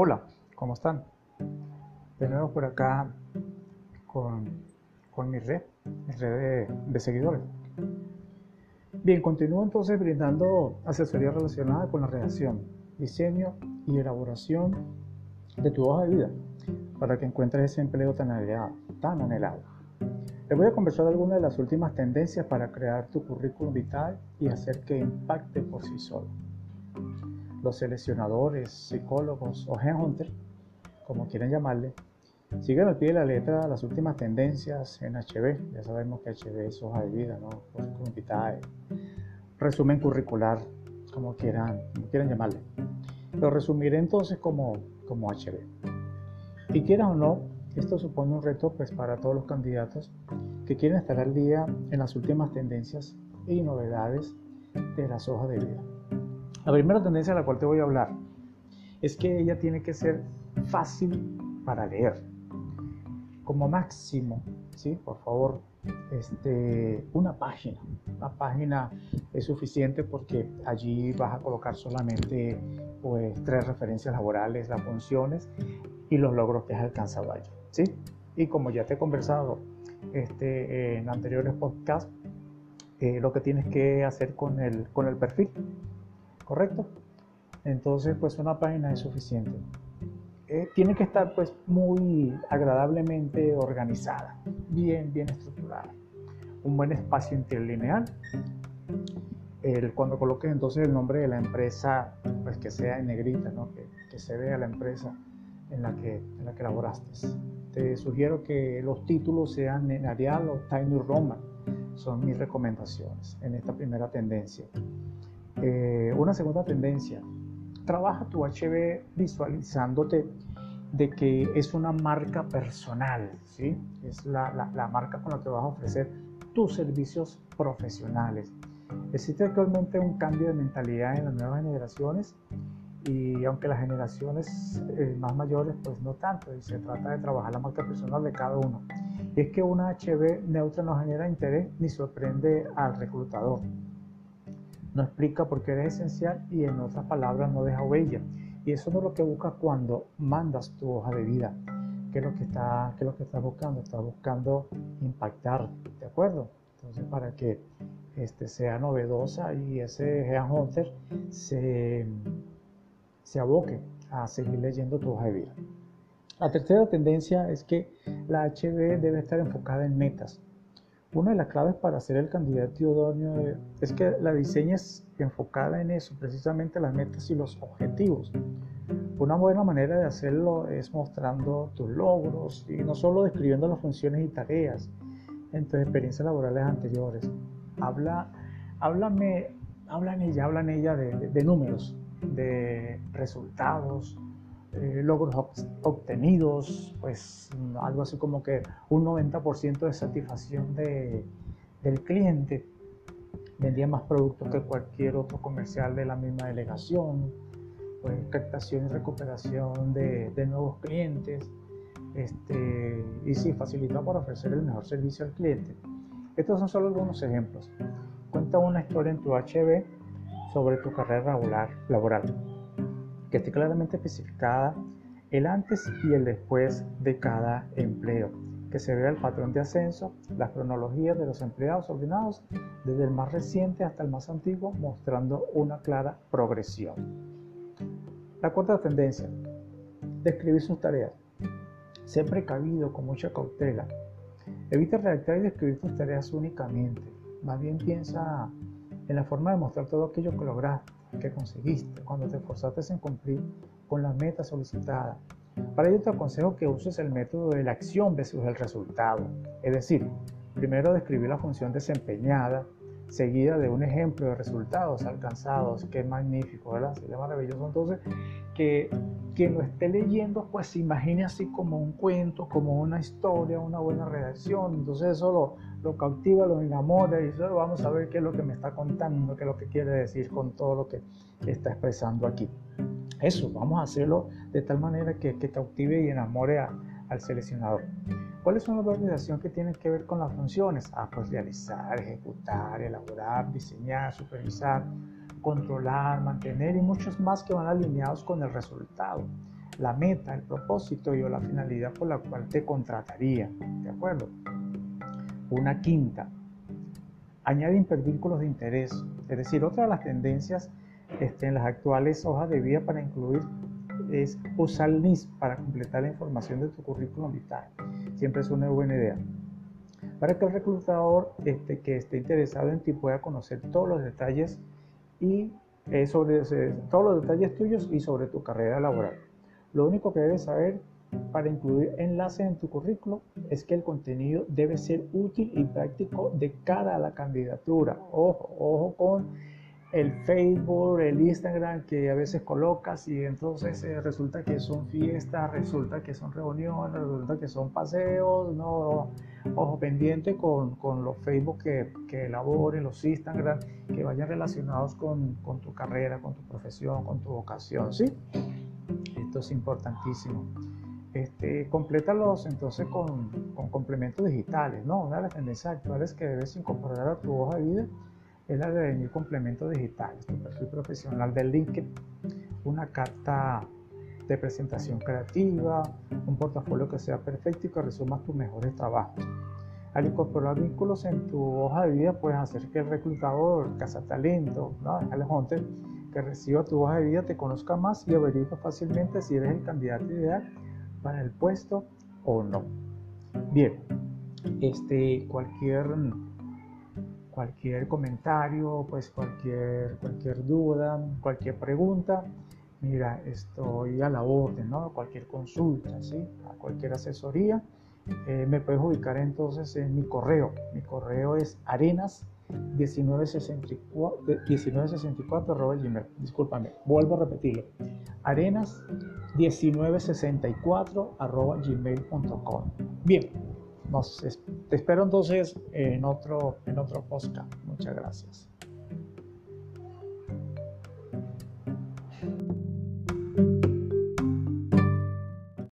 Hola, ¿cómo están? De nuevo por acá con, mi red, mi red de, seguidores. Bien, continúo entonces brindando asesoría relacionada con la redacción, diseño y elaboración de tu hoja de vida para que encuentres ese empleo tan anhelado. Tan anhelado. Les voy a conversar de algunas de las últimas tendencias para crear tu currículum vital y hacer que impacte por sí solo los seleccionadores, psicólogos o headhunters, como quieran llamarle, siguen al pie de la letra las últimas tendencias en HB. Ya sabemos que HB es hoja de vida, ¿no? Vitae, resumen curricular, como quieran, quieran llamarle. Lo resumiré entonces como, como HB. Y quieran o no, esto supone un reto pues, para todos los candidatos que quieren estar al día en las últimas tendencias y novedades de las hojas de vida. La primera tendencia de la cual te voy a hablar es que ella tiene que ser fácil para leer. Como máximo, ¿sí? Por favor, este, una página. Una página es suficiente porque allí vas a colocar solamente pues, tres referencias laborales, las funciones y los logros que has alcanzado allí. ¿sí? Y como ya te he conversado este, en anteriores podcasts, eh, lo que tienes que hacer con el, con el perfil. ¿Correcto? Entonces, pues una página es suficiente. Eh, tiene que estar pues muy agradablemente organizada, bien, bien estructurada. Un buen espacio interlineal. El, cuando coloques entonces el nombre de la empresa, pues que sea en negrita, ¿no? que, que se vea la empresa en la que, en la que laboraste. Te sugiero que los títulos sean en Arial o Tiny Roman. Son mis recomendaciones en esta primera tendencia. Eh, una segunda tendencia, trabaja tu HB visualizándote de que es una marca personal, ¿sí? es la, marca con la que vas a ofrecer tus servicios profesionales. Existe actualmente un cambio de mentalidad en las nuevas generaciones y aunque las generaciones eh, más mayores pues no tanto, y se trata de trabajar la marca personal de cada uno. Y es que una HB neutra no genera interés ni sorprende al reclutador no explica por qué eres esencial y en otras palabras no deja huella. Y eso no es lo que buscas cuando mandas tu hoja de vida. ¿Qué es lo que, está, estás buscando? Estás buscando impactar, ¿de acuerdo? Entonces, para que este, sea novedosa y ese Hunter se, se aboque a seguir leyendo tu hoja de vida. La tercera tendencia es que la HB debe estar enfocada en metas. Una de las claves para ser el candidato idóneo es que la diseñes enfocada en eso, precisamente las metas y los objetivos. Una buena manera de hacerlo es mostrando tus logros y no solo describiendo las funciones y tareas en tus experiencias laborales anteriores. Habla, háblame, habla en ella, habla en ella de números, de resultados, eh, logros obtenidos, pues algo así como que un 90% de satisfacción de, del cliente. Vendía más productos que cualquier otro comercial de la misma delegación, pues captación y recuperación de, de nuevos clientes. Este, y sí, facilitó para ofrecer el mejor servicio al cliente. Estos son solo algunos ejemplos. Cuenta una historia en tu HB sobre tu carrera laboral que esté claramente especificada el antes y el después de cada empleo, que se vea el patrón de ascenso, la cronología de los empleados ordenados desde el más reciente hasta el más antiguo, mostrando una clara progresión. La cuarta tendencia, describir sus tareas. Sé precavido con mucha cautela. Evita redactar y describir tus tareas únicamente. Más bien piensa en la forma de mostrar todo aquello que lograste que conseguiste cuando te esforzaste en cumplir con la meta solicitada. Para ello te aconsejo que uses el método de la acción versus el resultado. Es decir, primero describir la función desempeñada, seguida de un ejemplo de resultados alcanzados. Qué magnífico, ¿verdad? Sería maravilloso. Entonces, que quien lo esté leyendo, pues se imagine así como un cuento, como una historia, una buena redacción. Entonces, eso lo, lo cautiva, lo enamora y solo vamos a ver qué es lo que me está contando, qué es lo que quiere decir con todo lo que está expresando aquí. Eso, vamos a hacerlo de tal manera que, que cautive y enamore al seleccionador. ¿Cuáles son las organizaciones que tienen que ver con las funciones? Ah, pues realizar, ejecutar, elaborar, diseñar, supervisar, controlar, mantener y muchos más que van alineados con el resultado. la meta, el propósito y o la finalidad por la cual te contrataría. ¿De acuerdo? Una quinta, añade hipervínculos de interés. Es decir, otra de las tendencias este, en las actuales hojas de vida para incluir es usar NIS para completar la información de tu currículum vital. Siempre es una buena idea. Para que el reclutador este, que esté interesado en ti pueda conocer todos los detalles y eh, sobre todos los detalles tuyos y sobre tu carrera laboral. Lo único que debes saber para incluir enlaces en tu currículo es que el contenido debe ser útil y práctico de cara a la candidatura. Ojo, ojo con el Facebook, el Instagram que a veces colocas y entonces eh, resulta que son fiestas, resulta que son reuniones, resulta que son paseos, no, ojo pendiente con, con los Facebook que, que elaboren, los Instagram que vayan relacionados con, con, tu carrera, con tu profesión, con tu vocación, ¿sí? Esto es importantísimo. Este, complétalos entonces con, con complementos digitales, ¿no? Una de las tendencias actuales que debes incorporar a tu hoja de vida es la de venir complementos digitales, tu perfil profesional de LinkedIn, una carta de presentación creativa, un portafolio que sea perfecto y que resuma tus mejores trabajos. Al incorporar vínculos en tu hoja de vida, puedes hacer que el reclutador, cazatalento, ¿no? el hunter, que reciba tu hoja de vida te conozca más y averigua fácilmente si eres el candidato ideal para el puesto o no. Bien, este, cualquier cualquier comentario, pues cualquier, cualquier duda, cualquier pregunta, mira, estoy a la orden, ¿no? Cualquier consulta, ¿sí? cualquier asesoría, eh, me puedes ubicar entonces en mi correo. Mi correo es arenas 1964, 1964 gmail. Discúlpame, vuelvo a repetirlo. Arenas 1964 gmail.com. Bien, nos, te espero entonces en otro, en otro podcast. Muchas gracias.